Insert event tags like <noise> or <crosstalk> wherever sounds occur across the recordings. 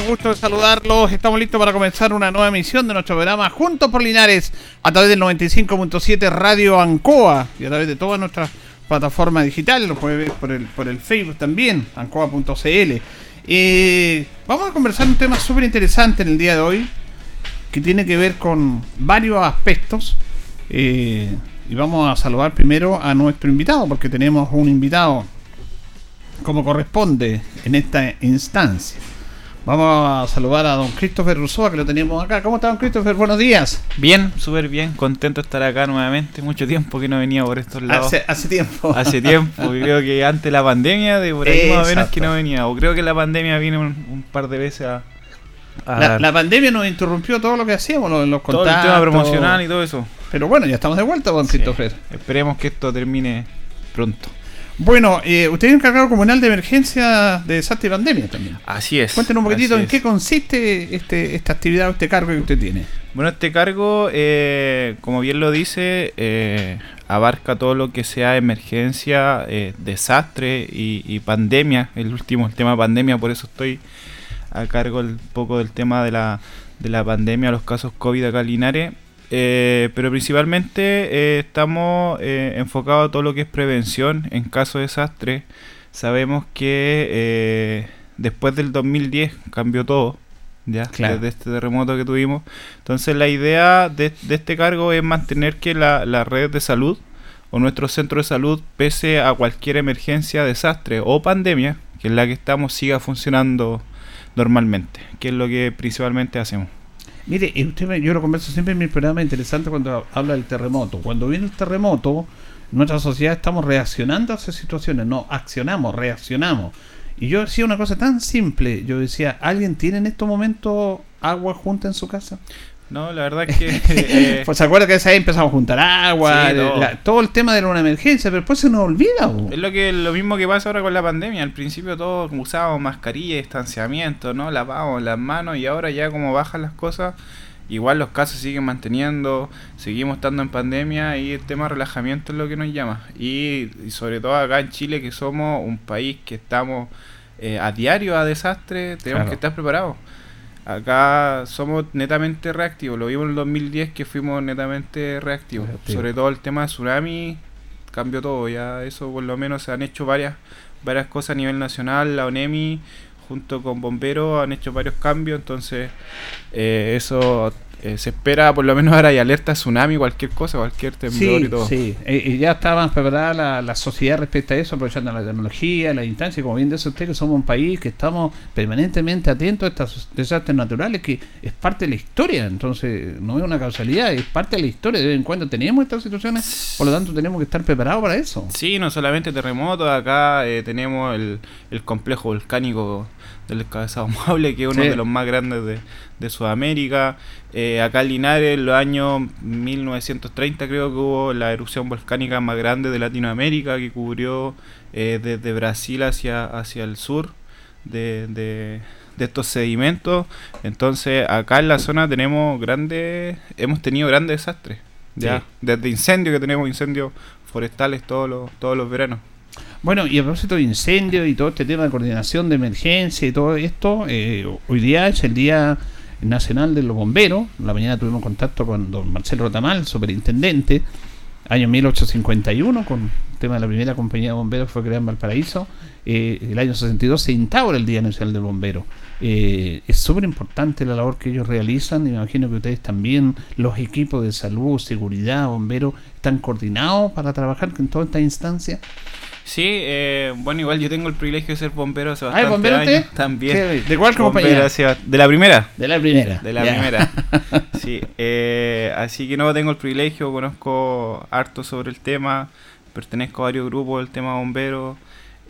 Gusto de saludarlos. Estamos listos para comenzar una nueva emisión de nuestro programa Juntos por Linares a través del 95.7 Radio Ancoa y a través de todas nuestras plataformas digitales. Lo puede ver por el, por el Facebook también, ancoa.cl. Eh, vamos a conversar un tema súper interesante en el día de hoy que tiene que ver con varios aspectos. Eh, y vamos a saludar primero a nuestro invitado porque tenemos un invitado como corresponde en esta instancia. Vamos a saludar a don Christopher Rousseau, que lo tenemos acá. ¿Cómo está, don Christopher? Buenos días. Bien, súper bien, contento de estar acá nuevamente. Mucho tiempo que no venía por estos lados. Hace, hace tiempo. Hace tiempo, creo que antes de la pandemia, de por ahí más o menos que no venía. O creo que la pandemia viene un, un par de veces a. a La, la pandemia nos interrumpió todo lo que hacíamos, los, los todo el contactos. tema promocional y todo eso. Pero bueno, ya estamos de vuelta, don Sí. Christopher. Esperemos que esto termine pronto. Bueno, eh, usted es encargado comunal de emergencia de desastre y pandemia también. Así es. Cuéntenos un poquitito en qué consiste este, esta actividad o este cargo que usted tiene. Bueno, este cargo, eh, como bien lo dice, eh, abarca todo lo que sea emergencia, eh, desastre y, y pandemia. El último, el tema pandemia, por eso estoy a cargo un poco del tema de la, de la pandemia, los casos COVID acá en Linares. Eh, pero principalmente eh, estamos eh, enfocados a todo lo que es prevención en caso de desastre. Sabemos que eh, después del 2010 cambió todo, ya, Claro. desde este terremoto que tuvimos. Entonces la idea de, de este cargo es mantener que la, la red de salud o nuestro centro de salud, pese a cualquier emergencia, desastre o pandemia, que es la que estamos, siga funcionando normalmente, que es lo que principalmente hacemos. Mire, usted yo lo converso siempre en mi programa interesante cuando habla del terremoto. Cuando viene el terremoto, nuestra sociedad estamos reaccionando a esas situaciones, no accionamos, reaccionamos. Y yo decía una cosa tan simple, yo decía, ¿alguien tiene en estos momentos agua junta en su casa? No, la verdad es que... <laughs> eh, Pues se acuerda que esa vez empezamos a juntar agua, Sí, todo. la- todo el tema de una emergencia, pero después se nos olvida. bo. Es lo que lo mismo que pasa ahora con la pandemia. Al principio todos usábamos mascarilla, distanciamiento, ¿no? Lavábamos las manos y ahora ya como bajan las cosas, igual los casos siguen manteniendo, seguimos estando en pandemia y el tema de relajamiento es lo que nos llama. Y, y sobre todo acá en Chile que somos un país que estamos eh, a diario a desastre, tenemos Claro. que estar preparados. Acá somos netamente reactivos, lo vimos en el 2010 que fuimos netamente reactivos. Sobre todo el tema de tsunami, cambió todo, ya eso por lo menos se han hecho varias varias cosas a nivel nacional, la ONEMI junto con bomberos han hecho varios cambios, entonces eh, eso eh, se espera, por lo menos ahora hay alerta tsunami, cualquier cosa, cualquier temblor Sí, y todo. sí. Eh, y ya más preparada la, la sociedad respecto a eso, aprovechando la tecnología, la instancia, como bien dice usted, que somos un país que estamos permanentemente atentos a estos desastres naturales, que es parte de la historia, entonces no es una causalidad, es parte de la historia, de vez en cuando tenemos estas situaciones, por lo tanto tenemos que estar preparados para eso. Sí, no solamente terremotos, acá eh, tenemos el, el complejo volcánico del Cabezado Muable, que es uno Sí. de los más grandes de, de Sudamérica. Eh, acá en Linares, en los años 1930 creo que hubo la erupción volcánica más grande de Latinoamérica, que cubrió eh, desde Brasil hacia, hacia el sur de, de, de estos sedimentos. Entonces, acá en la zona tenemos grandes, hemos tenido grandes desastres. Ya, Sí. desde incendios que tenemos incendios forestales todos los, todos los veranos. Bueno, y a propósito de incendios y todo este tema de coordinación de emergencia y todo esto, eh, hoy día es el Día Nacional de los Bomberos. La mañana tuvimos contacto con don Marcelo Rotamal, superintendente, año 1851, con el tema de la primera compañía de bomberos que fue creada en Valparaíso. Eh, el año 62 se instaura el Día Nacional del Bombero. Eh, es súper importante la labor que ellos realizan y me imagino que ustedes también, los equipos de salud, seguridad, bomberos, están coordinados para trabajar en toda esta instancia. Sí, eh, bueno, igual yo tengo el privilegio de ser bombero hace Ah, bastante bombero años usted? también. ¿Qué- ¿De cuál compañía? de la primera. De la primera. De la primera. <laughs> Sí, eh, así que no tengo el privilegio, conozco harto sobre el tema, pertenezco a varios grupos del tema bombero.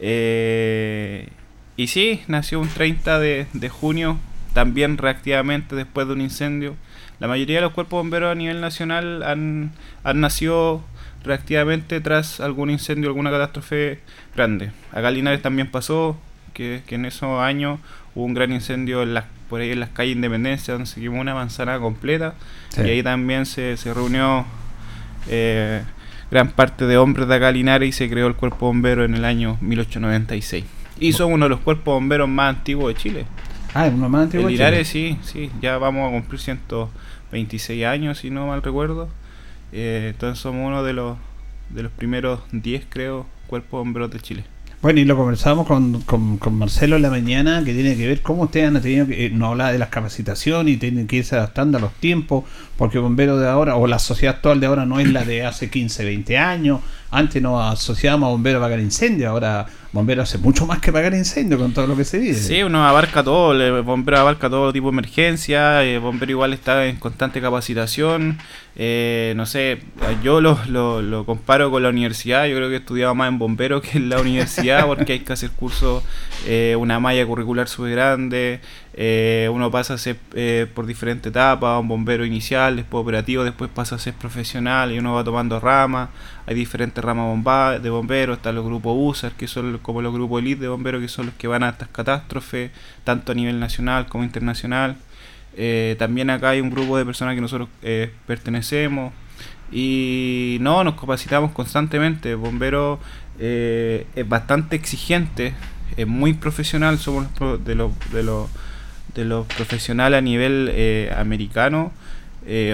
eh, y sí, nació un 30 de, de junio, también reactivamente después de un incendio. La mayoría de los cuerpos bomberos a nivel nacional han, han nacido reactivamente tras algún incendio, alguna catástrofe grande. Acá en Linares también pasó que, que en esos años hubo un gran incendio en las, por ahí en las calles Independencia, donde se quemó una manzana completa. Sí. Y ahí también se, se reunió eh, gran parte de hombres de acá en Linares y se creó el cuerpo bombero en el año 1896. Y son uno de los cuerpos bomberos más antiguos de Chile. Ah, es uno más antiguo. Chile. Linares sí, sí, ya vamos a cumplir 126 años, si no mal recuerdo. Eh, entonces somos uno de los de los primeros 10, creo, cuerpos bomberos de Chile. Bueno, y lo conversábamos con, con, Marcelo en la mañana, que tiene que ver cómo ustedes han tenido que, eh, no hablaba de las capacitaciones y tienen que irse adaptando a los tiempos, porque el bombero de ahora, o la sociedad actual de ahora no es la de hace 15, 20 años. Antes nos asociábamos a bomberos a pagar incendios, ahora bomberos hace mucho más que pagar incendios con todo lo que se vive. Sí, uno abarca todo, el bombero abarca todo tipo de emergencia, el bombero igual está en constante capacitación, eh, no sé, yo lo, lo, lo comparo con la universidad, yo creo que he estudiado más en bombero que en la universidad <laughs> porque hay que hacer cursos, eh, una malla curricular súper grande, eh, uno pasa a ser eh, por diferentes etapas, un bombero inicial, después operativo, después pasa a ser profesional y uno va tomando ramas, hay diferentes ramas bomba- de bomberos, están los grupos USAR, que son como los grupos elite de bomberos, que son los que van a estas catástrofes, tanto a nivel nacional como internacional. Eh, también acá hay un grupo de personas que nosotros eh, pertenecemos y no, nos capacitamos constantemente. El bombero eh, es bastante exigente, es muy profesional, somos de los, de los, de los profesionales a nivel americano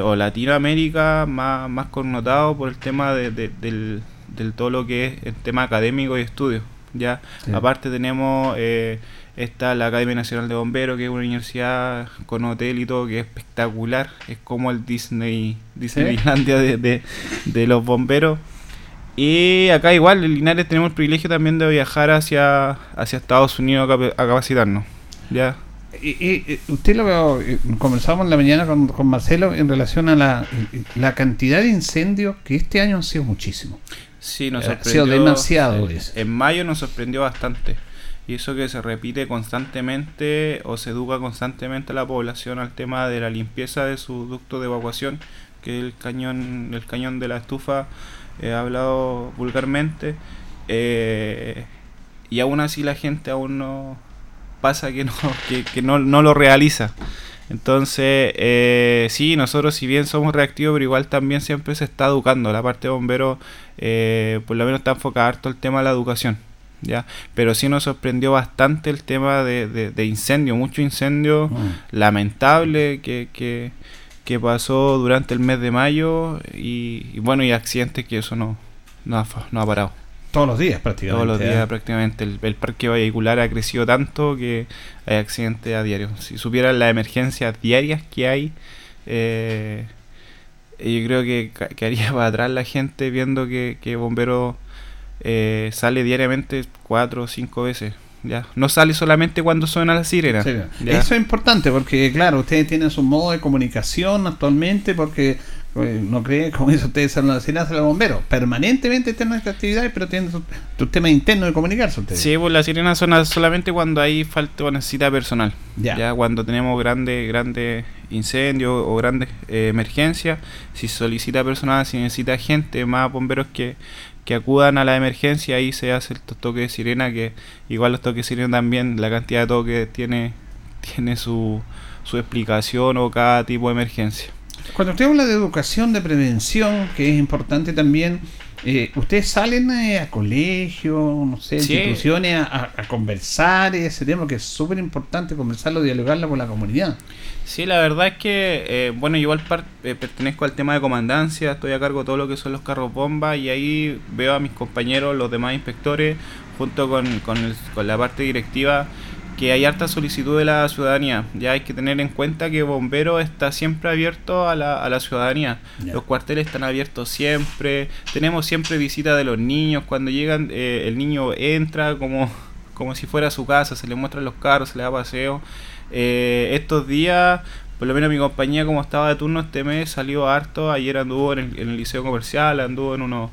o Latinoamérica más, más connotado por el tema de, de- del, del todo lo que es el tema académico y estudio. Ya, Sí. aparte tenemos eh, está la Academia Nacional de Bomberos, que es una universidad con hotel y todo, que es espectacular. Es como el Disney, Disneylandia de, de, de los bomberos. Y acá igual, en Linares tenemos el privilegio también de viajar hacia, hacia Estados Unidos a, capacitarnos. Ya. Y, y- usted lo eh, conversamos en la mañana con, con Marcelo en relación a la, la cantidad de incendios que este año han sido muchísimos. Sí, nos Ha sorprendió. sido demasiado eh. En mayo nos sorprendió bastante. Y eso que se repite constantemente o se educa constantemente a la población al tema de la limpieza de su ducto de evacuación, que el cañón, el cañón de la estufa, he hablado vulgarmente. eh, y aún así la gente aún no pasa que no, que, que no, no lo realiza. Entonces, eh, sí, nosotros si bien somos reactivos, pero igual también siempre se está educando. La parte de bomberos, eh, por lo menos está enfocada harto el tema de la educación. ¿ya? Pero sí nos sorprendió bastante el tema de, de, de incendio, mucho incendio lamentable que, que, que pasó durante el mes de mayo y, y bueno, y accidentes que eso no, no, ha, no ha parado. Todos los días prácticamente. Todos los ¿eh? días prácticamente el, el parque vehicular ha crecido tanto que hay accidentes a diario. Si supieran las emergencias diarias que hay, eh, yo creo que ca- quedaría <laughs> para atrás la gente viendo que, que bombero eh, sale diariamente cuatro o cinco veces. Ya, no sale solamente cuando suena la sirena. Sí. Eso es importante porque, claro, ustedes tienen su modo de comunicación actualmente porque no creen, como dice ustedes, son las sirenas de los bomberos. Permanentemente están en estas actividades, pero tienen su, su tema interno de comunicarse ustedes. Sí, pues la sirena suena solamente cuando hay falta o necesidad personal. Ya. Ya, cuando tenemos grandes grandes incendios o grandes eh, emergencias, si solicita personal, si necesita gente, más bomberos que, que acudan a la emergencia, ahí se hace el to- toque de sirena, que igual los toques de sirena también, la cantidad de toques tiene, tiene su, su explicación o cada tipo de emergencia. Cuando usted habla de educación, de prevención, que es importante también, eh, ustedes salen eh, a colegios, no sé, Sí. instituciones a, a- conversar ese tema que es súper importante conversarlo, dialogarlo con la comunidad. Sí, la verdad es que, eh, bueno, yo igual par- pertenezco al tema de comandancia, estoy a cargo de todo lo que son los carros bomba y ahí veo a mis compañeros, los demás inspectores, junto con, con, el- con la parte directiva, que hay harta solicitud de la ciudadanía. Ya hay que tener en cuenta que Bombero está siempre abierto a la, a la ciudadanía. Los cuarteles están abiertos siempre. Tenemos siempre visita de los niños. Cuando llegan, eh, el niño entra como, como si fuera a su casa, se le muestran los carros, se le da paseo. Eh, estos días por lo menos mi compañía como estaba de turno este mes salió harto, ayer anduvo en el, liceo comercial, anduvo en unos,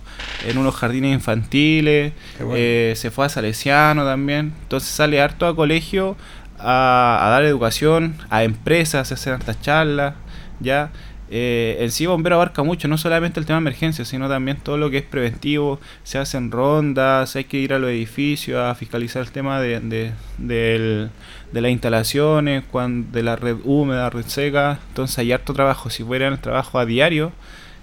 en unos jardines infantiles, eh, se fue a Salesiano también, entonces sale harto a colegio a, dar educación, a empresas, a hacer estas charlas, ya. Eh, el sí bombero abarca mucho, no solamente el tema de emergencia, sino también todo lo que es preventivo, se hacen rondas, hay que ir a los edificios a fiscalizar el tema de, de, de las instalaciones, de la red húmeda, red seca. Entonces hay harto trabajo. Si fuera el trabajo a diario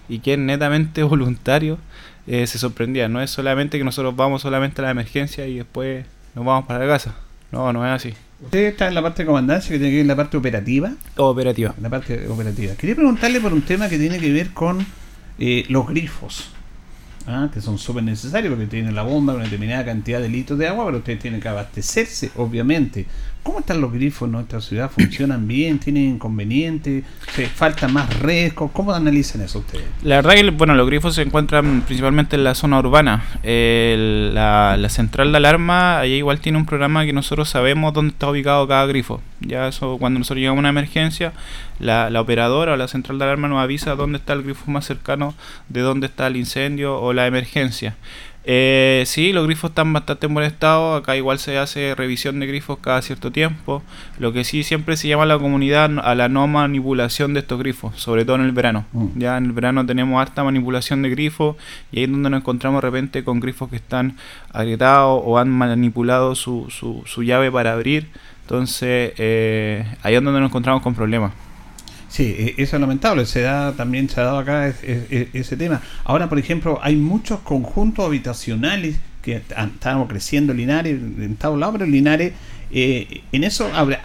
y que es netamente <laughs> voluntario, eh, se sorprendía. No es solamente que nosotros vamos solamente a la emergencia y después nos vamos para la casa. No, no es así. Usted está en la parte de comandancia que tiene que ver en la parte operativa. Operativa. la parte operativa. Quería preguntarle por un tema que tiene que ver con eh, los grifos. ¿ah? que son súper necesarios porque tienen la bomba con una determinada cantidad de litros de agua, pero ustedes tienen que abastecerse, obviamente. ¿Cómo están los grifos en nuestra ciudad? ¿Funcionan bien? ¿Tienen inconvenientes? ¿Falta más rescos? ¿Cómo analizan eso ustedes? La verdad que bueno, los grifos se encuentran principalmente en la zona urbana. la, central de alarma, ahí igual tiene un programa que nosotros sabemos dónde está ubicado cada grifo. Ya eso, cuando nosotros llegamos a una emergencia, la, la operadora o la central de alarma nos avisa dónde está el grifo más cercano de dónde está el incendio o la emergencia. Eh, sí, los grifos están bastante en buen estado. Acá igual se hace revisión de grifos cada cierto tiempo. Lo que sí siempre se llama a la comunidad a la no manipulación de estos grifos, sobre todo en el verano. Mm. Ya en el verano tenemos harta manipulación de grifos y ahí es donde nos encontramos de repente con grifos que están agrietados o han manipulado su, su, su llave para abrir. Entonces eh, ahí es donde nos encontramos con problemas. Sí, e, eso es lamentable, se da también se ha dado acá ese tema. Ahora, por ejemplo, hay muchos conjuntos habitacionales que estamos creciendo Linares, en todos lados, pero Linares, eh, en eso habrá,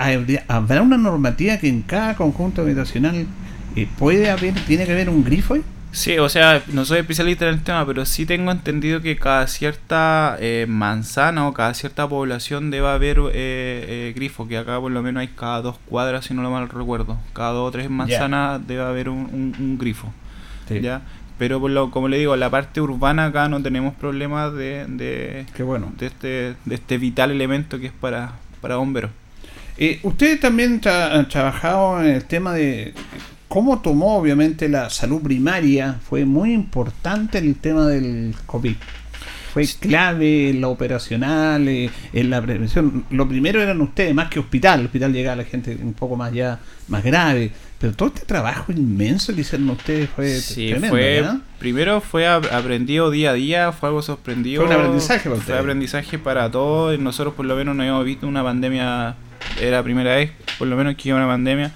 habrá, una normativa que en cada conjunto habitacional eh, puede haber, tiene que haber un grifo. Sí, o sea, no soy especialista en el tema, pero sí tengo entendido que cada cierta eh, manzana o cada cierta población debe haber eh, eh, grifo, que acá por lo menos hay cada dos cuadras, si no lo mal recuerdo. Cada dos o tres manzanas debe haber un, grifo. ¿ya? Pero por lo, como le digo, la parte urbana acá no tenemos problemas de, de, Qué bueno. de, este, de este vital elemento que es para, para bomberos. Eh, Ustedes también han trabajado en el tema de cómo tomó obviamente la salud primaria fue muy importante en el tema del COVID. Fue clave en la operacional, eh, en la prevención. Lo primero eran ustedes, más que hospital. El hospital llegaba a la gente un poco más ya más grave. Pero todo este trabajo inmenso que hicieron ustedes fue sí, Fue, primero fue aprendido día a día, fue algo sorprendido. Fue un aprendizaje para Fue aprendizaje para todos. Nosotros por lo menos no habíamos visto una pandemia, era la primera vez por lo menos que iba una pandemia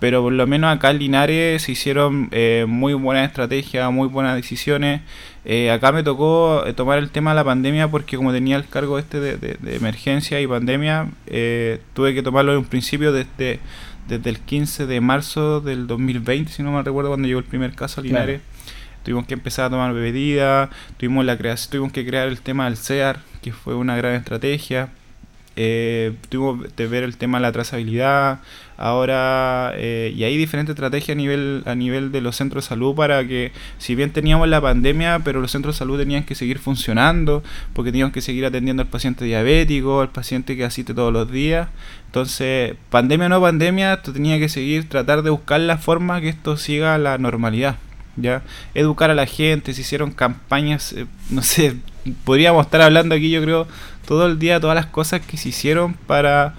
pero por lo menos acá en Linares se hicieron eh, muy buenas estrategias, muy buenas decisiones. Eh, acá me tocó eh, tomar el tema de la pandemia porque como tenía el cargo este de, emergencia y pandemia, tuve que tomarlo en un principio desde, desde el 15 de marzo del 2020, si no me recuerdo, cuando llegó el primer caso a Linares. Tuvimos que empezar a tomar medidas, tuvimos, la creación, tuvimos que crear el tema del CEAR, que fue una gran estrategia. Tuvimos que ver el tema de la trazabilidad, Ahora, eh, y hay diferentes estrategias a nivel, a nivel de los centros de salud para que, si bien teníamos la pandemia, pero los centros de salud tenían que seguir funcionando, porque teníamos que seguir atendiendo al paciente diabético, al paciente que asiste todos los días. Entonces, pandemia o no pandemia, esto tenía que seguir, tratar de buscar la forma que esto siga la normalidad. ¿ya? Educar a la gente, se hicieron campañas, eh, no sé, podríamos estar hablando aquí, yo creo, todo el día, todas las cosas que se hicieron para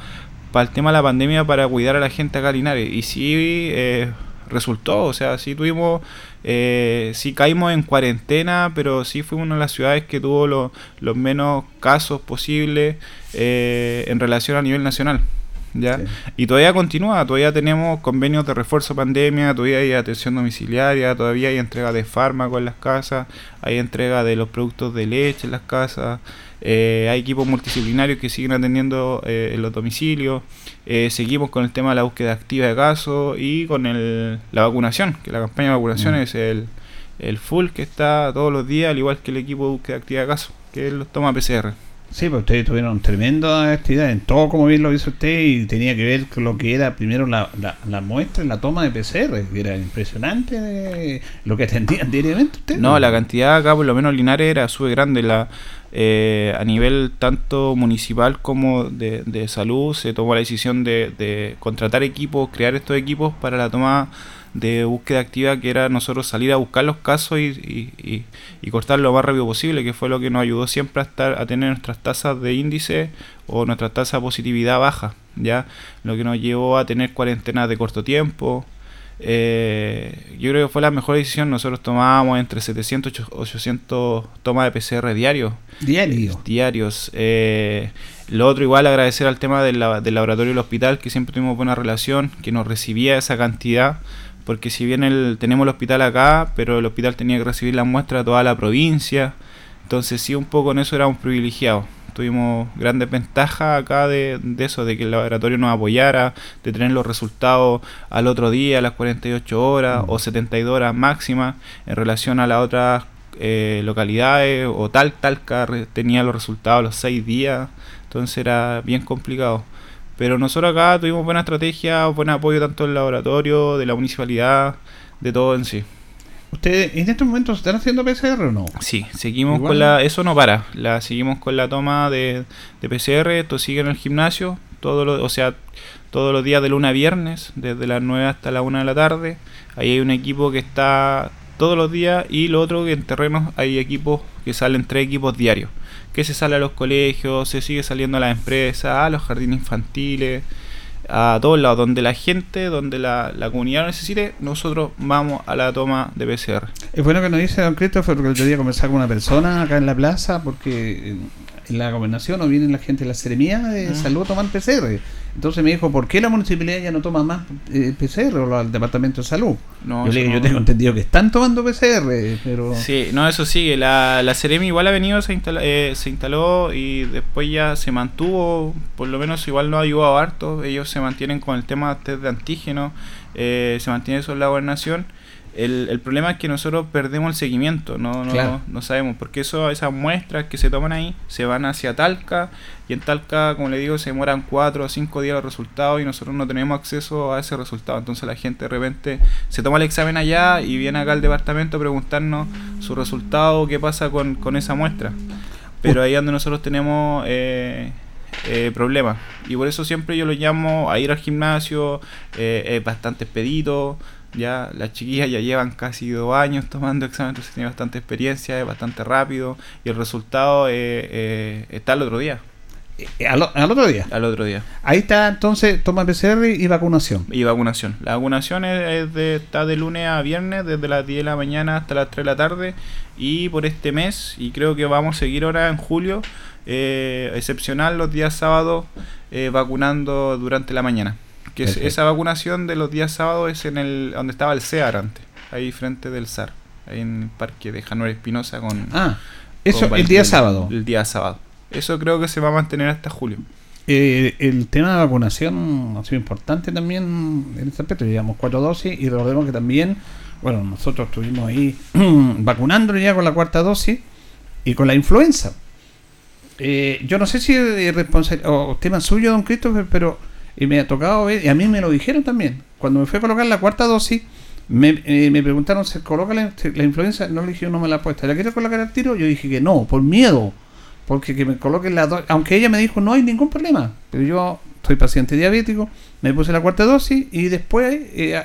para el tema de la pandemia para cuidar a la gente acá en Linares. Y sí eh, resultó, o sea, sí tuvimos, eh, sí caímos en cuarentena, pero sí fuimos una de las ciudades que tuvo los menos casos posibles eh, en relación a nivel nacional. ¿Ya? Y todavía continúa, todavía tenemos convenios de refuerzo pandemia, todavía hay atención domiciliaria, todavía hay entrega de fármacos en las casas, hay entrega de los productos de leche en las casas. Eh, hay equipos multidisciplinarios que siguen atendiendo eh, en los domicilios. Eh, seguimos con el tema de la búsqueda activa de casos y con el, la vacunación, que la campaña de vacunación mm. es el, el full que está todos los días, al igual que el equipo de búsqueda activa de casos, que los toma PCR. Sí, pues ustedes tuvieron tremenda actividad en todo, como bien lo hizo usted, y tenía que ver con lo que era primero la, la, la muestra, la toma de PCR, que era impresionante lo que atendían <laughs> diariamente ustedes. No, la cantidad acá, por lo menos Linares, era súper grande. La, eh, a nivel tanto municipal como de, de salud, se tomó la decisión de, de contratar equipos, crear estos equipos para la toma de búsqueda activa que era nosotros salir a buscar los casos y, y, y, y, cortar lo más rápido posible, que fue lo que nos ayudó siempre a estar a tener nuestras tasas de índice o nuestra tasa de positividad baja, ya lo que nos llevó a tener cuarentenas de corto tiempo. Eh, yo creo que fue la mejor decisión. Nosotros tomábamos entre 700 y 800 tomas de PCR diarios. Diario. Diarios. Eh, lo otro, igual agradecer al tema del, del laboratorio del hospital, que siempre tuvimos buena relación, que nos recibía esa cantidad porque si bien el, tenemos el hospital acá, pero el hospital tenía que recibir la muestra de toda la provincia, entonces sí, un poco en eso éramos privilegiados. Tuvimos grandes ventajas acá de, de, eso, de que el laboratorio nos apoyara, de tener los resultados al otro día, a las 48 horas o 72 horas máximas, en relación a las otras eh, localidades, o tal, Talca tenía los resultados a los 6 días, entonces era bien complicado. Pero nosotros acá tuvimos buena estrategia, buen apoyo tanto del laboratorio, de la municipalidad, de todo en sí. ¿Ustedes en estos momentos están haciendo PCR o no? Sí, seguimos Igual. con la. Eso no para. La seguimos con la toma de, de PCR. Esto sigue en el gimnasio. Todo lo, o sea, todos los días de lunes a viernes, desde las 9 hasta la 1 de la tarde. Ahí hay un equipo que está todos los días. Y lo otro que en terrenos hay equipos que salen tres equipos diarios que se sale a los colegios, se sigue saliendo a las empresas, a los jardines infantiles, a todos lados, donde la gente, donde la, la comunidad lo necesite, nosotros vamos a la toma de PCR. Es bueno que nos dice don Christopher, porque el otro día conversar con una persona acá en la plaza, porque en la gobernación no viene la gente de la seremía de mm. salud a tomar PCR. Entonces me dijo, ¿por qué la municipalidad ya no toma más eh, PCR o el departamento de salud? No, yo le digo, no, yo tengo entendido que están tomando PCR, pero... Sí, no, eso sigue. La, la Ceremi igual ha venido, se, instala, eh, se instaló y después ya se mantuvo, por lo menos igual no ha ayudado harto. Ellos se mantienen con el tema test de antígeno, eh, se mantiene eso en la gobernación. El, el, problema es que nosotros perdemos el seguimiento, no, no, claro. no, sabemos, porque eso, esas muestras que se toman ahí se van hacia Talca y en Talca, como le digo, se demoran 4 o 5 días los resultados y nosotros no tenemos acceso a ese resultado. Entonces la gente de repente se toma el examen allá y viene acá al departamento a preguntarnos su resultado, qué pasa con, con esa muestra. Pero ahí es donde nosotros tenemos... Eh, eh, problemas. Y por eso siempre yo lo llamo a ir al gimnasio, eh, es bastante expedito, ya las chiquillas ya llevan casi dos años tomando exámenes, entonces tienen bastante experiencia, es bastante rápido y el resultado eh, eh, está el otro día. ¿Al, ¿Al, otro día? Al otro día. Ahí está entonces toma PCR y vacunación. Y vacunación. La vacunación es, es de, está de lunes a viernes, desde las 10 de la mañana hasta las 3 de la tarde. Y por este mes, y creo que vamos a seguir ahora en julio, eh, excepcional los días sábados, vacunando durante la mañana que es, esa vacunación de los días sábados es en el donde estaba el CEAR antes, ahí frente del SAR, ahí en el parque de Januar Espinosa con Ah, eso con el día sábado. El día sábado. Eso creo que se va a mantener hasta julio. Eh, el tema de vacunación ha sido importante también en este aspecto. Llevamos cuatro dosis y recordemos que también, bueno, nosotros estuvimos ahí <clears throat> vacunando ya con la cuarta dosis y con la influenza. Eh, yo no sé si es responsabilidad o tema suyo, don Christopher, pero y me ha tocado ver, y a mí me lo dijeron también. Cuando me fui a colocar la cuarta dosis, me, eh, me preguntaron, ¿se coloca la, la, influenza? No le dije, no me la he puesto. ¿La quiero colocar al tiro? Yo dije que no, por miedo. Porque que me coloquen la dosis. Aunque ella me dijo, no hay ningún problema. Pero yo soy paciente diabético, me puse la cuarta dosis y después eh,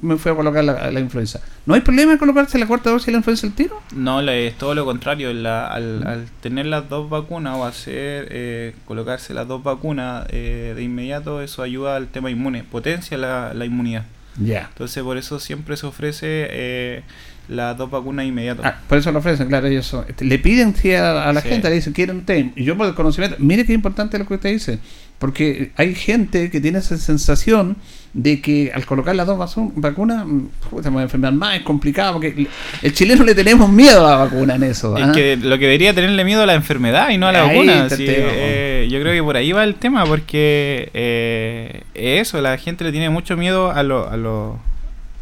me fui a colocar la, la, influenza. ¿No hay problema en colocarse la cuarta dosis y la influenza al tiro? No, es todo lo contrario. La, al, al, tener las dos vacunas o hacer eh, colocarse las dos vacunas eh, de inmediato, eso ayuda al tema inmune, potencia la, la inmunidad. Ya. Yeah. Entonces, por eso siempre se ofrece eh, las dos vacunas inmediatas. Ah, por eso lo ofrecen, claro, ellos son, este, le piden sí, a, a, la sí. gente, le dicen, quieren usted. Y yo por el conocimiento, mire qué importante lo que usted dice, porque hay gente que tiene esa sensación de que al colocar las dos vacunas, se va a enfermar más, es complicado, porque el chileno le tenemos miedo a la vacuna en eso. ¿eh? Es que lo que debería tenerle miedo a la enfermedad y no a la ahí vacuna. Sí, eh, yo creo que por ahí va el tema, porque eh, eso, la gente le tiene mucho miedo a lo... A lo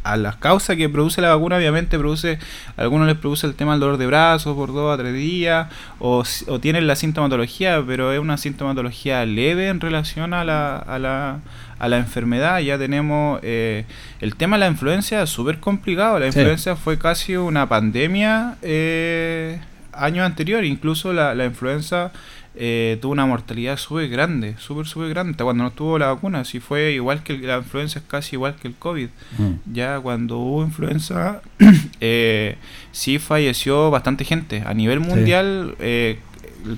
a las causas que produce la vacuna, obviamente produce, a algunos les produce el tema del dolor de brazos por dos a tres días, o, o tienen la sintomatología, pero es una sintomatología leve en relación a la, a la, a la enfermedad. Ya tenemos eh, el tema de la influencia, súper complicado. La influencia fue casi una pandemia eh, años anteriores, incluso la, la influenza eh, tuvo una mortalidad súper grande, súper, súper grande, cuando no tuvo la vacuna, si fue igual que la influenza, es casi igual que el COVID. Mm. Ya cuando hubo influenza, <clears throat> eh, sí falleció bastante gente. A nivel mundial, eh,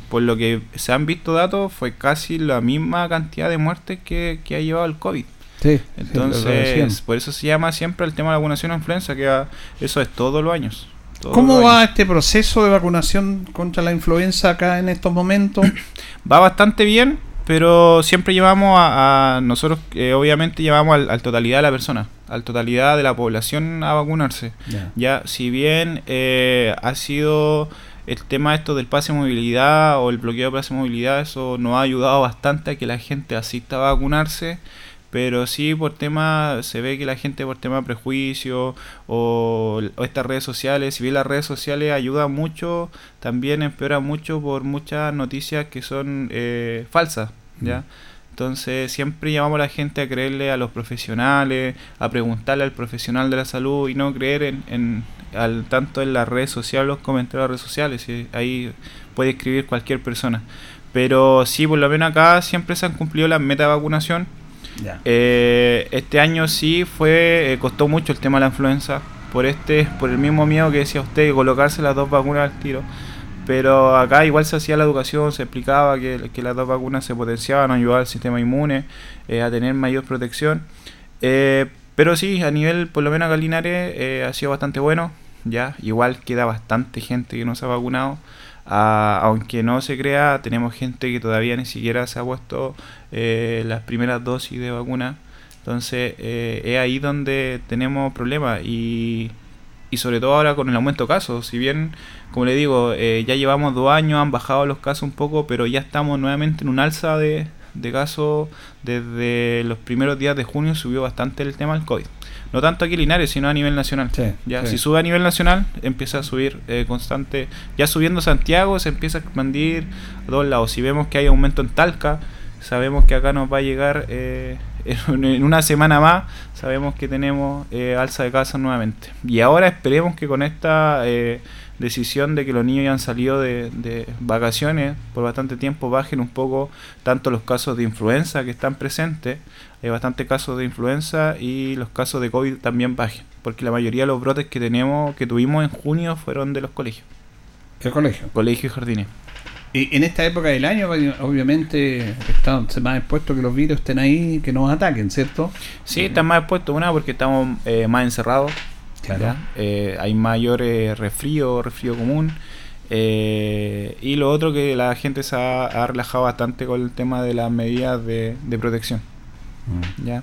por lo que se han visto datos, fue casi la misma cantidad de muertes que, ha llevado el COVID. Sí, Entonces, por eso se llama siempre el tema de la vacunación a influenza, que eso es todos los años. ¿Cómo va este proceso de vacunación contra la influenza acá en estos momentos? <clears throat> va bastante bien, pero siempre llevamos a, nosotros, eh, obviamente llevamos al, totalidad de la persona, al totalidad de la población a vacunarse. Ya, si bien eh, ha sido el tema esto del pase de movilidad o el bloqueo de pase de movilidad, eso nos ha ayudado bastante a que la gente asista a vacunarse pero sí por tema, se ve que la gente por tema de prejuicio o, estas redes sociales, si bien las redes sociales ayudan mucho, también empeora mucho por muchas noticias que son eh, falsas, ¿ya? Mm. Entonces siempre llamamos a la gente a creerle a los profesionales, a preguntarle al profesional de la salud y no creer en, en al, tanto en las redes sociales, los comentarios de las redes sociales, y ahí puede escribir cualquier persona. Pero sí, por lo menos acá siempre se han cumplido las metas de vacunación eh, este año sí fue eh, costó mucho el tema de la influenza por este por el mismo miedo que decía usted colocarse las dos vacunas al tiro. Pero acá igual se hacía la educación se explicaba que, las dos vacunas se potenciaban ayudaban al sistema inmune eh, a tener mayor protección. Pero sí a nivel por lo menos acá ha sido bastante bueno. Ya igual queda bastante gente que no se ha vacunado aunque no se crea, tenemos gente que todavía ni siquiera se ha puesto eh, las primeras dosis de vacuna. Entonces eh, es ahí donde tenemos problemas y, y sobre todo ahora con el aumento de casos. Si bien, como le digo, eh, ya llevamos dos años, han bajado los casos un poco, pero ya estamos nuevamente en un alza de, de casos. Desde los primeros días de junio subió bastante el tema del COVID no tanto aquí Linares, sino a nivel nacional. ya Si sube a nivel nacional, empieza a subir eh, constante. Ya subiendo Santiago, se empieza a expandir a todos lados. Si vemos que hay aumento en Talca, sabemos que acá nos va a llegar eh, <laughs> en una semana más, sabemos que tenemos eh, alza de casos nuevamente. Y ahora esperemos que con esta decisión de que los niños ya han salido de, de, vacaciones por bastante tiempo bajen un poco tanto los casos de influenza que están presentes hay bastante casos de influenza y los casos de COVID también bajen, porque la mayoría de los brotes que tenemos, que tuvimos en junio fueron de los colegios. ¿Qué colegio? Colegios y jardines. Y en esta época del año, obviamente, están más expuestos que los virus estén ahí, que nos ataquen, ¿cierto? Sí, están más expuestos, una, porque estamos eh, más encerrados. Claro. Eh, hay mayor eh, resfrío, resfrío común. y lo otro que la gente se ha, relajado bastante con el tema de las medidas de protección. Mm. ¿ya?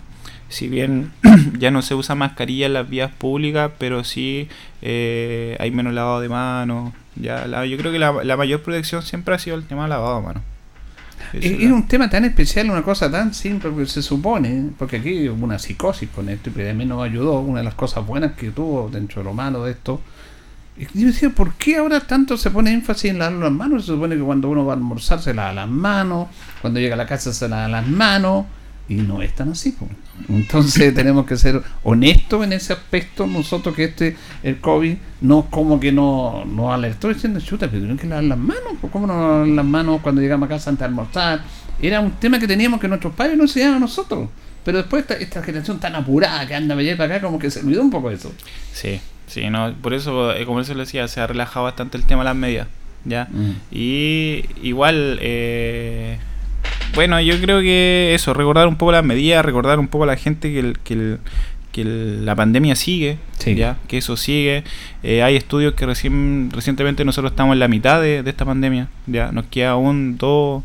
Si bien <clears throat> ya no se usa mascarilla en las vías públicas, pero sí eh, hay menos lavado de manos. Ya, yo creo que la, mayor protección siempre ha sido el tema del lavado de manos. Es, un tema tan especial, una cosa tan simple, porque se supone, porque aquí hubo una psicosis con esto y también nos ayudó, una de las cosas buenas que tuvo dentro de lo malo de esto. Y yo decía, ¿por qué ahora tanto se pone énfasis en lavar las manos? Se supone que cuando uno va a almorzar se lava las manos, cuando llega a la casa se lava las manos, y no es tan así. Entonces <laughs> tenemos que ser honestos en ese aspecto nosotros que este, el COVID, no como que no nos alertó diciendo, chuta, pero tienen que lavar las manos, ¿cómo no lavar las manos cuando llegamos a casa antes de almorzar? Era un tema que teníamos que nuestros padres no enseñaban a nosotros. Pero después esta, generación tan apurada que anda para acá, como que se olvidó un poco eso. Sí, sí, no, por eso, eh, como eso le decía, se ha relajado bastante el tema de las medidas. ¿ya? Mm. Y igual... Eh, bueno, yo creo que eso, recordar un poco las medidas, recordar un poco a la gente que, que, que la pandemia sigue, ya que eso sigue. Eh, hay estudios que recién, recientemente nosotros estamos en la mitad de, esta pandemia, ya nos queda aún dos,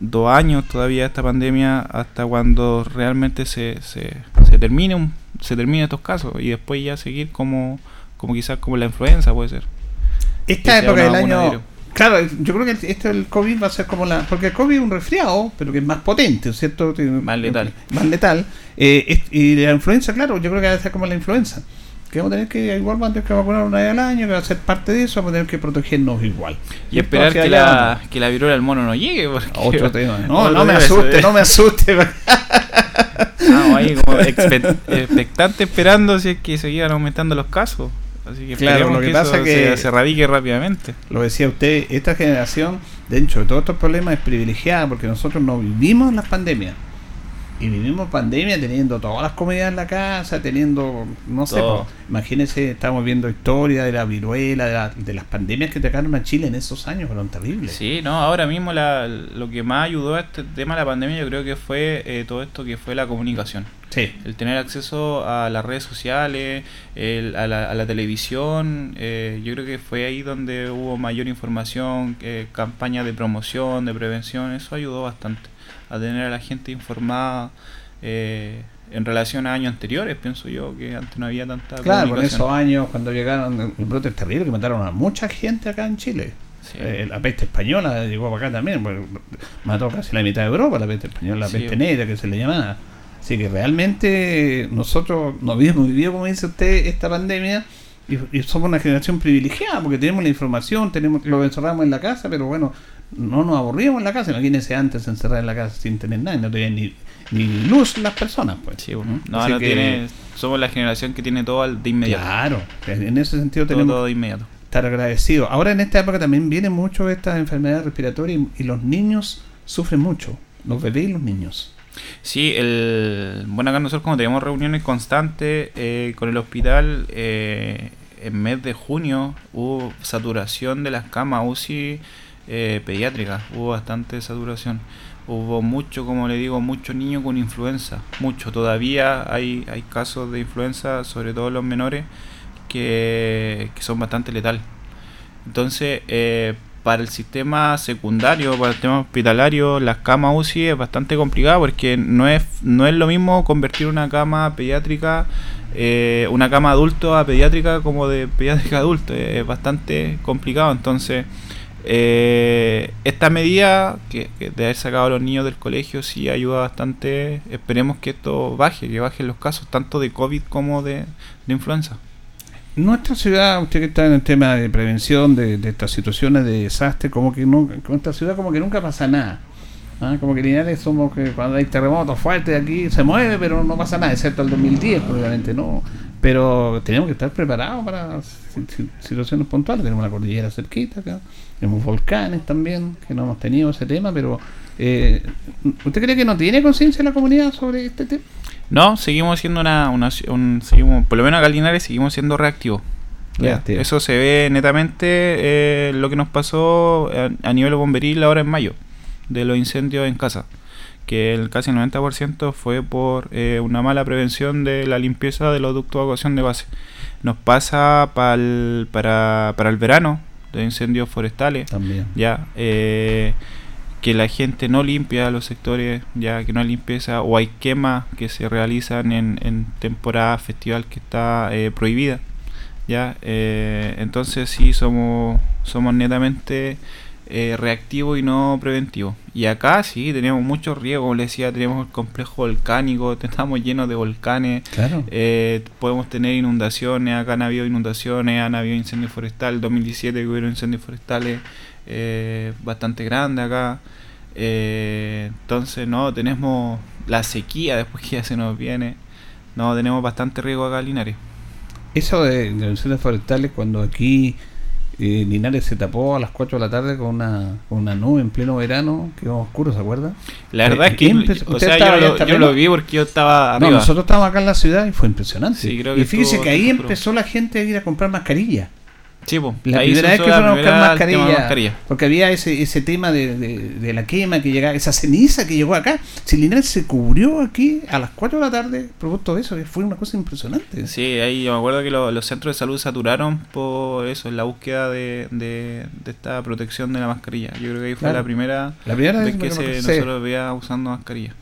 dos años todavía esta pandemia hasta cuando realmente se, se, se termine se termine estos casos y después ya seguir como, como quizás como la influenza puede ser. Esta época del año Claro, yo creo que este el COVID va a ser como la. Porque el COVID es un resfriado, pero que es más potente, ¿cierto? Más letal. Más letal. Eh, y la influenza, claro, yo creo que va a ser como la influenza. Que vamos a tener que, igual vamos a tener que vacunar una vez al año, que va a ser parte de eso, vamos a tener que protegernos igual. Y, esperar que la, que la viruela del mono no llegue. Otro tema. <laughs> No, no, me asuste, no me asuste. Estamos ahí como expectante esperando si es que seguían aumentando los casos. Así que claro, lo que, pasa es que se, radique rápidamente. Lo decía usted, esta generación, dentro de todos estos problemas, es privilegiada porque nosotros no vivimos las pandemias. Y vivimos pandemia teniendo todas las comidas en la casa, teniendo, no sé, imagínense, estamos viendo historia de la viruela, de, las pandemias que tocaron a Chile en esos años, fueron terribles. Sí, no, ahora mismo la, lo que más ayudó a este tema de la pandemia yo creo que fue eh, todo esto que fue la comunicación. Sí. El tener acceso a las redes sociales, a, la, televisión, eh, yo creo que fue ahí donde hubo mayor información, eh, campañas de promoción, de prevención, eso ayudó bastante a tener a la gente informada eh, en relación a años anteriores, pienso yo, que antes no había tanta Claro, en esos años cuando llegaron el brote terrible que mataron a mucha gente acá en Chile. Eh, la peste española llegó para acá también, mató casi la mitad de Europa, la peste española, la peste negra que se le llamaba. Así que realmente nosotros nos habíamos vivido, como dice usted, esta pandemia y, somos una generación privilegiada porque tenemos la información, tenemos lo encerramos en la casa, pero bueno, no nos aburríamos en la casa. Imagínense antes encerrar en la casa sin tener nada, no tenían ni, ni luz las personas. Pues. Sí, No, no tiene, somos la generación que tiene todo de inmediato. Claro, en ese sentido tenemos todo de inmediato. estar agradecidos. Ahora en esta época también viene mucho esta enfermedad respiratoria y, los niños sufren mucho, los bebés y los niños. Sí, el, bueno, acá nosotros como tenemos reuniones constantes eh, con el hospital, eh, en mes de junio hubo saturación de las camas UCI eh, pediátrica, hubo bastante saturación. Hubo mucho, como le digo, muchos niños con influenza, mucho. Todavía hay, hay casos de influenza, sobre todo los menores, que, son bastante letales. Entonces, eh, para el sistema secundario, para el sistema hospitalario, las camas UCI es bastante complicado porque no es, no es lo mismo convertir una cama pediátrica, eh, una cama adulto a pediátrica como de pediátrica adulto. Es bastante complicado. Entonces, eh, esta medida que, de haber sacado a los niños del colegio sí ayuda bastante. Esperemos que esto baje, que bajen los casos tanto de COVID como de, influenza. Nuestra ciudad, usted que está en el tema de prevención de, estas situaciones de desastre, como que no, nuestra ciudad como que nunca pasa nada. ¿ah? Como que Linares somos que cuando hay terremotos fuertes aquí se mueve, pero no pasa nada, excepto el 2010, obviamente no. Pero tenemos que estar preparados para situaciones puntuales. Tenemos la cordillera cerquita acá, tenemos volcanes también, que no hemos tenido ese tema, pero eh, ¿usted cree que no tiene conciencia la comunidad sobre este tema? No, seguimos siendo una, una seguimos, por lo menos acá en Linares seguimos siendo reactivos. eso se ve netamente eh, lo que nos pasó a, nivel bomberil ahora en mayo, de los incendios en casa que el casi el 90% fue por eh, una mala prevención de la limpieza de los ductos de evacuación de base. Nos pasa para el verano de incendios forestales. También. Ya, eh, que la gente no limpia los sectores, ya que no hay limpieza, o hay quemas que se realizan en, en temporada festival que está eh, prohibida. Ya, entonces sí somos, somos netamente eh, reactivo y no preventivo. Y acá sí, tenemos mucho riesgo, como le decía, tenemos el complejo volcánico, <laughs> estamos llenos de volcanes, eh, podemos tener inundaciones, acá han habido inundaciones, han habido incendios forestales, 2017 que hubo incendios forestales eh, bastante grandes acá. entonces, no, tenemos la sequía <laughs> después que ya se nos viene. No, tenemos bastante riesgo acá en Linares. Eso de, de incendios forestales, cuando aquí eh, Linares se tapó a las 4 de la tarde con una, con una nube en pleno verano, quedó oscuro, ¿se acuerda? La verdad es que o sea, yo, lo, vi porque yo estaba arriba. No, nosotros estábamos acá en la ciudad y fue impresionante. y fíjese que ahí empezó la gente a ir a comprar mascarillas. Sí, la primera vez que fueron a buscar mascarilla, porque había ese, ese tema de, de, la quema que llegaba, esa ceniza que llegó acá. Si Linares se cubrió aquí a las 4 de la tarde, producto de eso, fue una cosa impresionante. Sí, ahí yo me acuerdo que los centros de salud saturaron por eso, en la búsqueda de, de, esta protección de la mascarilla. Yo creo que ahí fue la primera, la primera vez que se, nosotros veía usando mascarilla.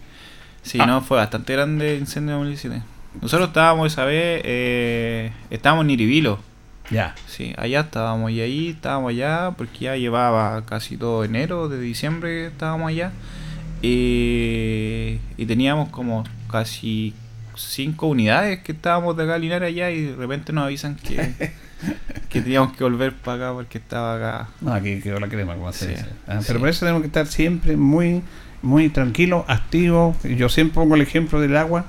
Sí, ah. no, fue bastante grande el incendio de 2017. Nosotros estábamos esa vez, eh, estábamos en Iribilo Ya. Sí, allá estábamos y ahí estábamos allá porque ya llevaba casi todo enero, de diciembre estábamos allá. Y, y teníamos como casi cinco unidades que estábamos de acá a Linares allá y de repente nos avisan que, <laughs> que teníamos que volver para acá porque estaba acá. No, aquí quedó la crema, como se Sí, dice. Ah, sí. Pero por eso tenemos que estar siempre muy, muy tranquilos, activos. Yo siempre pongo el ejemplo del agua.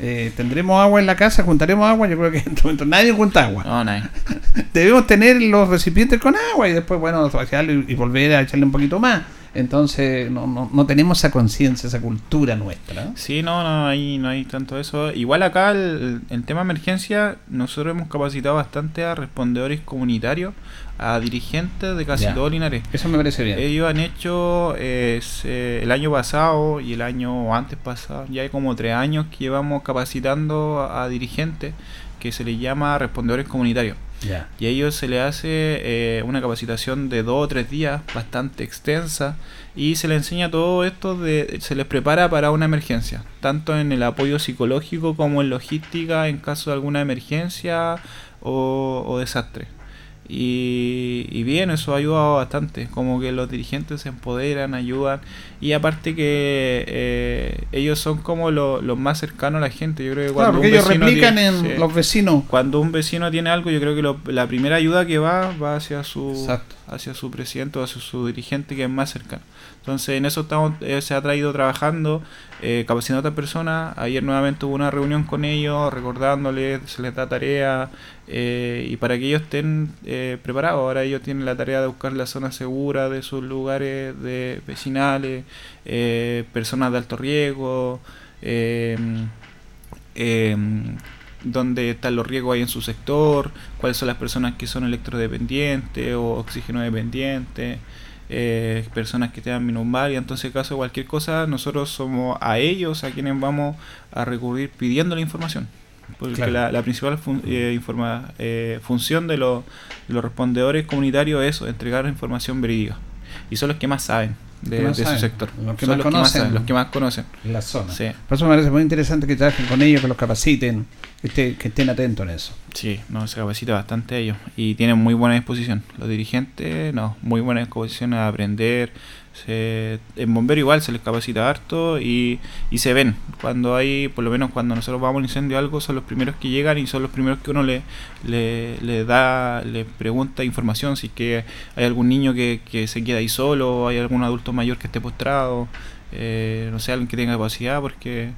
Eh, tendremos agua en la casa, juntaremos agua. Yo creo que <laughs> en este momento nadie junta agua. No, nada. <laughs> Debemos tener los recipientes con agua y después, bueno, vaciarlo y, y volver a echarle un poquito más. Entonces, no, no, no tenemos esa conciencia, esa cultura nuestra. Sí, no, no hay, no hay tanto eso. Igual acá el, el tema emergencia, nosotros hemos capacitado bastante a respondedores comunitarios, a dirigentes de casi Ya. todo Linares. Eso me parece bien. Ellos han hecho eh, se- el año pasado y el año antes pasado, ya hay como tres años que llevamos capacitando a, a dirigentes que se les llama respondedores comunitarios. Ya. Y a ellos se les hace eh, una capacitación de dos o tres días bastante extensa y se les enseña todo esto, de, se les prepara para una emergencia, tanto en el apoyo psicológico como en logística en caso de alguna emergencia o, o desastre. Y, y bien, eso ha ayudado bastante, como que los dirigentes se empoderan, ayudan y aparte que eh, ellos son como lo- los más cercanos a la gente. Yo creo que Claro, cuando porque un ellos vecino replican tiene- en sí los vecinos. cuando un vecino tiene algo, yo creo que lo- la primera ayuda que va va hacia su Exacto. hacia su presidente o hacia su dirigente que es más cercano. Entonces en eso estamos, eh, se ha traído trabajando, eh, capacitando a otras personas. Ayer nuevamente hubo una reunión con ellos, recordándoles, se les da tarea eh, y para que ellos estén eh, preparados. Ahora ellos tienen la tarea de buscar la zona segura de sus lugares de vecinales, eh, personas de alto riesgo. Eh, em, dónde están los riesgos ahí en su sector, cuáles son las personas que son electrodependientes o oxígeno dependientes, eh, personas que tengan minusvalía. Entonces, en caso de cualquier cosa, nosotros somos a ellos a quienes vamos a recurrir pidiendo la información. Porque Claro. la, la principal fun- eh, informa- eh, función de los, de los respondedores comunitarios es eso, entregar información verídica. Y son los que más saben de, saben, su sector. los que son más los que más conocen. saben, los que más conocen. en la zona. Sí. Por eso me parece muy interesante que trabajen con ellos, que los capaciten, que, esté- que estén atentos en eso. Sí, no, se capacita bastante a ellos y tienen muy buena disposición. Los dirigentes, no, muy buena disposición a aprender. Se, en bombero igual se les capacita harto y, y se ven. Cuando hay, por lo menos cuando nosotros vamos a un incendio o algo, son los primeros que llegan y son los primeros que uno le, le, le da, le pregunta información. Si es que hay algún niño que, que se queda ahí solo, hay algún adulto mayor que esté postrado, eh, no sé, alguien que tenga capacidad, porque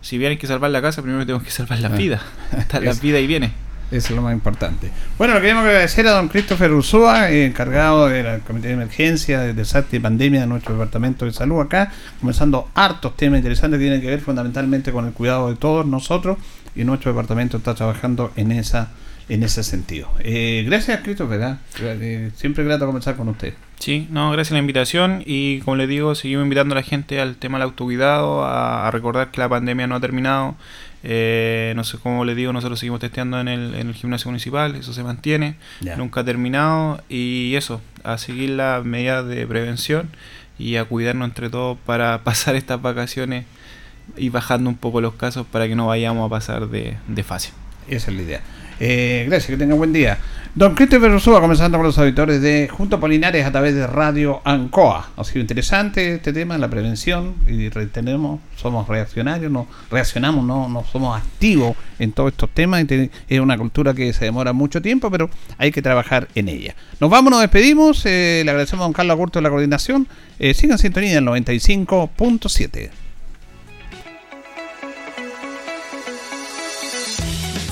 si bien hay que salvar la casa, primero tenemos que salvar la Ah. vida. <laughs> Está la vida y viene. Eso es lo más importante. Bueno, lo queremos agradecer a don Christopher Ursúa, eh, encargado del Comité de Emergencia, de Desastre y Pandemia de nuestro Departamento de Salud acá, comenzando hartos temas interesantes que tienen que ver fundamentalmente con el cuidado de todos nosotros y nuestro departamento está trabajando en esa en ese sentido. Eh, gracias, Christopher. ¿ah? Eh, siempre grato conversar con usted. Sí, no, gracias a la invitación y como les digo, seguimos invitando a la gente al tema del autocuidado, a, a recordar que la pandemia no ha terminado. Eh, no sé cómo les digo, nosotros seguimos testeando en el, en el gimnasio municipal, eso se mantiene, nunca ha terminado y eso, a seguir las medidas de prevención y a cuidarnos entre todos para <laughs> pasar estas vacaciones y bajando un poco los casos para que no vayamos a pasar de, de fase. Esa es la idea. Eh, gracias, que tenga buen día. Don Christopher Ursúa, comenzando con los auditores de Junto Polinares a través de Radio Ancoa. Ha sido interesante este tema, la prevención, y retenemos, somos reaccionarios, no reaccionamos, no, somos activos en todos estos temas. Es una cultura que se demora mucho tiempo, pero hay que trabajar en ella. Nos vamos, nos despedimos. eh, le agradecemos a don Carlos Agurto de la coordinación. Eh, sigan en sintonía del 95.7.